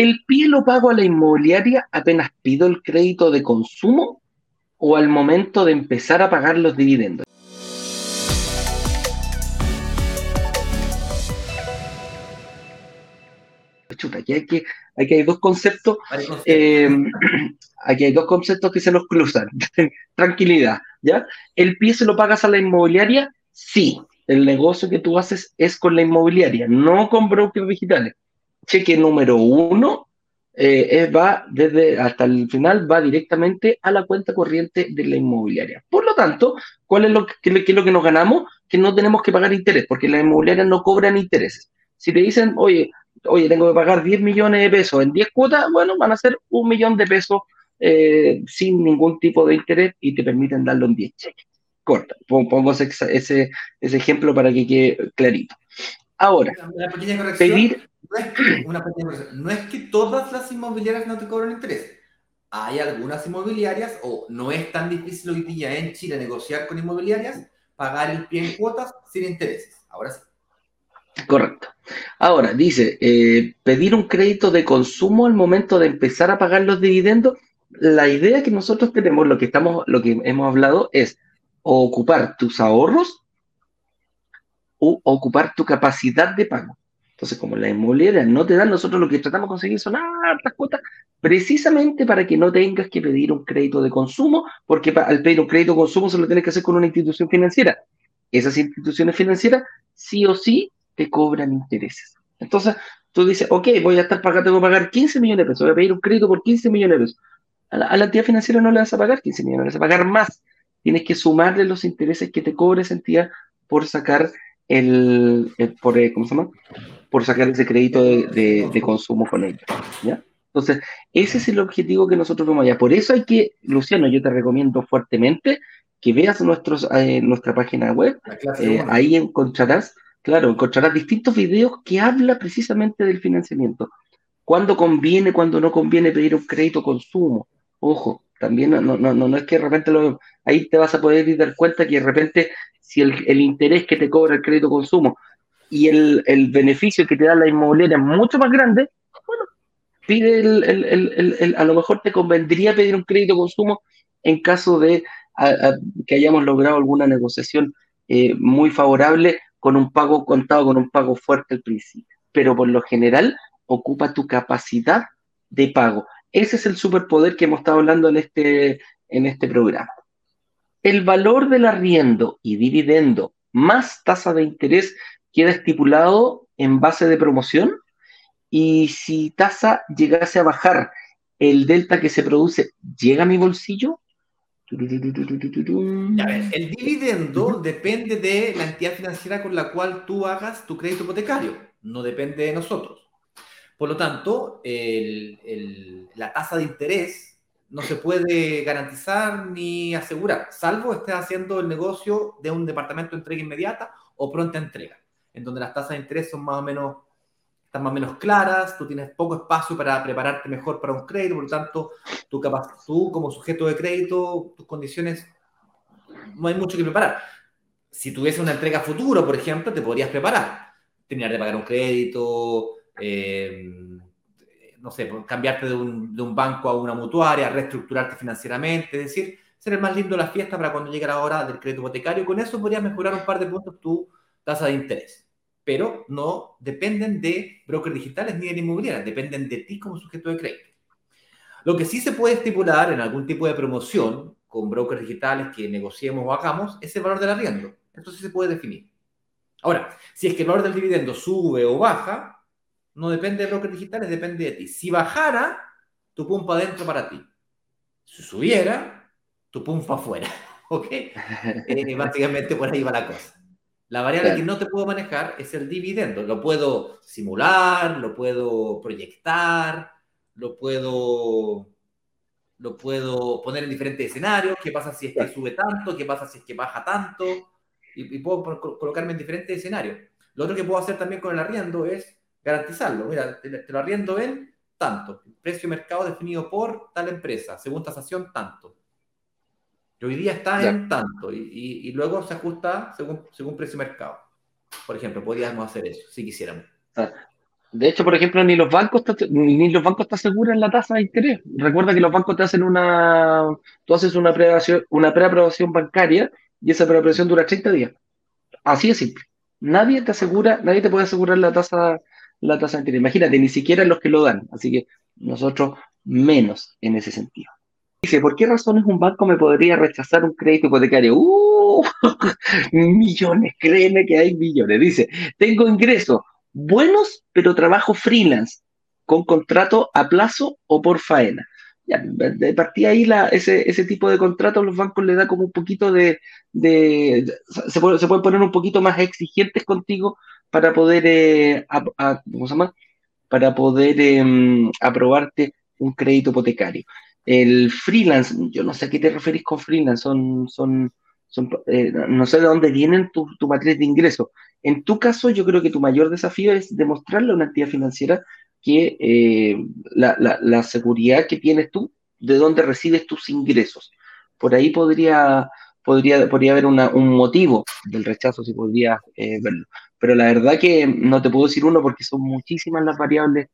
¿el pie lo pago a la inmobiliaria apenas pido el crédito de consumo o al momento de empezar a pagar los dividendos? Chuta, aquí hay, que, aquí hay dos conceptos. Eh, aquí hay dos conceptos que se nos cruzan. Tranquilidad, ¿ya? ¿El pie se lo pagas a la inmobiliaria? Sí. El negocio que tú haces es con la inmobiliaria, no con brokers digitales. Cheque número uno eh, va desde hasta el final, va directamente a la cuenta corriente de la inmobiliaria. Por lo tanto, ¿cuál es lo que, es lo que nos ganamos? Que no tenemos que pagar interés, porque las inmobiliarias no cobran intereses. Si te dicen, oye, oye, tengo que pagar 10 millones de pesos en 10 cuotas, bueno, van a ser un millón de pesos eh, sin ningún tipo de interés y te permiten darlo en 10 cheques. Corta, pongo ese, ese, ejemplo para que quede clarito. Ahora, pedir... No es, que, todas las inmobiliarias no te cobran interés. Hay algunas inmobiliarias, o no es tan difícil hoy día en Chile negociar con inmobiliarias, pagar el pie en cuotas sin intereses. Ahora sí. Correcto. Ahora, dice, eh, pedir un crédito de consumo al momento de empezar a pagar los dividendos. La idea que nosotros tenemos, lo que, estamos, lo que hemos hablado es ocupar tus ahorros o ocupar tu capacidad de pago. Entonces, como la inmobiliaria no te dan, nosotros lo que tratamos de conseguir son hartas cuotas, precisamente para que no tengas que pedir un crédito de consumo, porque al pedir un crédito de consumo se lo tienes que hacer con una institución financiera. Esas instituciones financieras sí o sí te cobran intereses. Entonces, tú dices, ok, voy a estar pagando, tengo que pagar 15 millones de pesos, voy a pedir un crédito por 15 millones de pesos. A la, entidad financiera no le vas a pagar 15 millones, le vas a pagar más. Tienes que sumarle los intereses que te cobre esa entidad por sacar el, por, eh, ¿cómo se llama? Por sacar ese crédito de, consumo con ellos. ¿ya? Entonces, ese es el objetivo que nosotros vamos allá. Por eso hay que, Luciano, yo te recomiendo fuertemente que veas nuestros, eh, nuestra página web. Eh, ahí encontrarás Claro, encontrarás distintos videos que habla precisamente del financiamiento. Cuándo conviene, cuándo no conviene pedir un crédito consumo. Ojo, también no, no, no, no es que de repente lo, ahí te vas a poder dar cuenta que de repente si el, interés que te cobra el crédito consumo y el, beneficio que te da la inmobiliaria es mucho más grande, bueno, pide el, a lo mejor te convendría pedir un crédito consumo en caso de que hayamos logrado alguna negociación eh, muy favorable con un pago contado, con un pago fuerte al principio. Pero por lo general ocupa tu capacidad de pago. Ese es el superpoder que hemos estado hablando en este, en este programa. El valor del arriendo y dividendo más tasa de interés queda estipulado en base de promoción y si tasa llegase a bajar, el delta que se produce llega a mi bolsillo el dividendo depende de la entidad financiera con la cual tú hagas tu crédito hipotecario, no depende de nosotros. Por lo tanto, la tasa de interés no se puede garantizar ni asegurar, salvo estés haciendo el negocio de un departamento de entrega inmediata o pronta entrega, en donde las tasas de interés son más o menos están más o menos claras, tú tienes poco espacio para prepararte mejor para un crédito, por lo tanto, tú, tú como sujeto de crédito, tus condiciones, no hay mucho que preparar. Si tuviese una entrega futuro, por ejemplo, te podrías preparar. Terminar de pagar un crédito, eh, no sé, cambiarte de un, de un, banco a una mutuaria, reestructurarte financieramente, es decir, ser el más lindo de la fiesta para cuando llegue la hora del crédito hipotecario. Con eso podrías mejorar un par de puntos tu tasa de interés pero no dependen de brokers digitales ni de inmobiliarias, dependen de ti como sujeto de crédito. Lo que sí se puede estipular en algún tipo de promoción con brokers digitales que negociemos o hagamos es el valor del arriendo. Sí se puede definir. Ahora, si es que el valor del dividendo sube o baja, no depende de brokers digitales, depende de ti. Si bajara, tu pum para adentro para ti. Si subiera, tu pum para afuera. ¿Ok? Eh, básicamente por ahí va la cosa. La variable que no te puedo manejar es el dividendo. Lo puedo simular, lo puedo proyectar, lo puedo, lo puedo poner en diferentes escenarios. ¿Qué pasa si es que sube tanto? ¿Qué pasa si es que baja tanto? Y, puedo colocarme en diferentes escenarios. Lo otro que puedo hacer también con el arriendo es garantizarlo. Mira, te, te lo arriendo en tanto. El precio de mercado definido por tal empresa, según tasación, tanto hoy día está en tanto y, luego se ajusta según, según precio mercado. Por ejemplo, podríamos hacer eso si quisiéramos. De hecho, por ejemplo, ni los bancos ni los bancos te aseguran la tasa de interés. Recuerda que los bancos te hacen una, tú haces una preaprobación, una preaprobación bancaria y esa preaprobación dura 30 días. Así de simple. Nadie te asegura, nadie te puede asegurar la tasa, la tasa interés. Imagínate, ni siquiera los que lo dan. Así que nosotros menos en ese sentido. Dice, ¿por qué razones un banco me podría rechazar un crédito hipotecario? ¡Uh! millones, créeme que hay millones. Dice, tengo ingresos buenos, pero trabajo freelance, con contrato a plazo o por faena. Ya, de partida ahí la, ese, ese tipo de contratos los bancos le da como un poquito de... se, se pueden poner un poquito más exigentes contigo para poder, eh, ¿cómo se llama? Para poder em, aprobarte un crédito hipotecario. El freelance, yo no sé a qué te referís con freelance, son, son, eh, no sé de dónde vienen tu, tu matriz de ingresos. En tu caso, yo creo que tu mayor desafío es demostrarle a una entidad financiera que eh, la, seguridad que tienes tú, de dónde recibes tus ingresos. Por ahí podría, podría, podría haber un motivo del rechazo, si podría eh, verlo. Pero la verdad que no te puedo decir uno porque son muchísimas las variables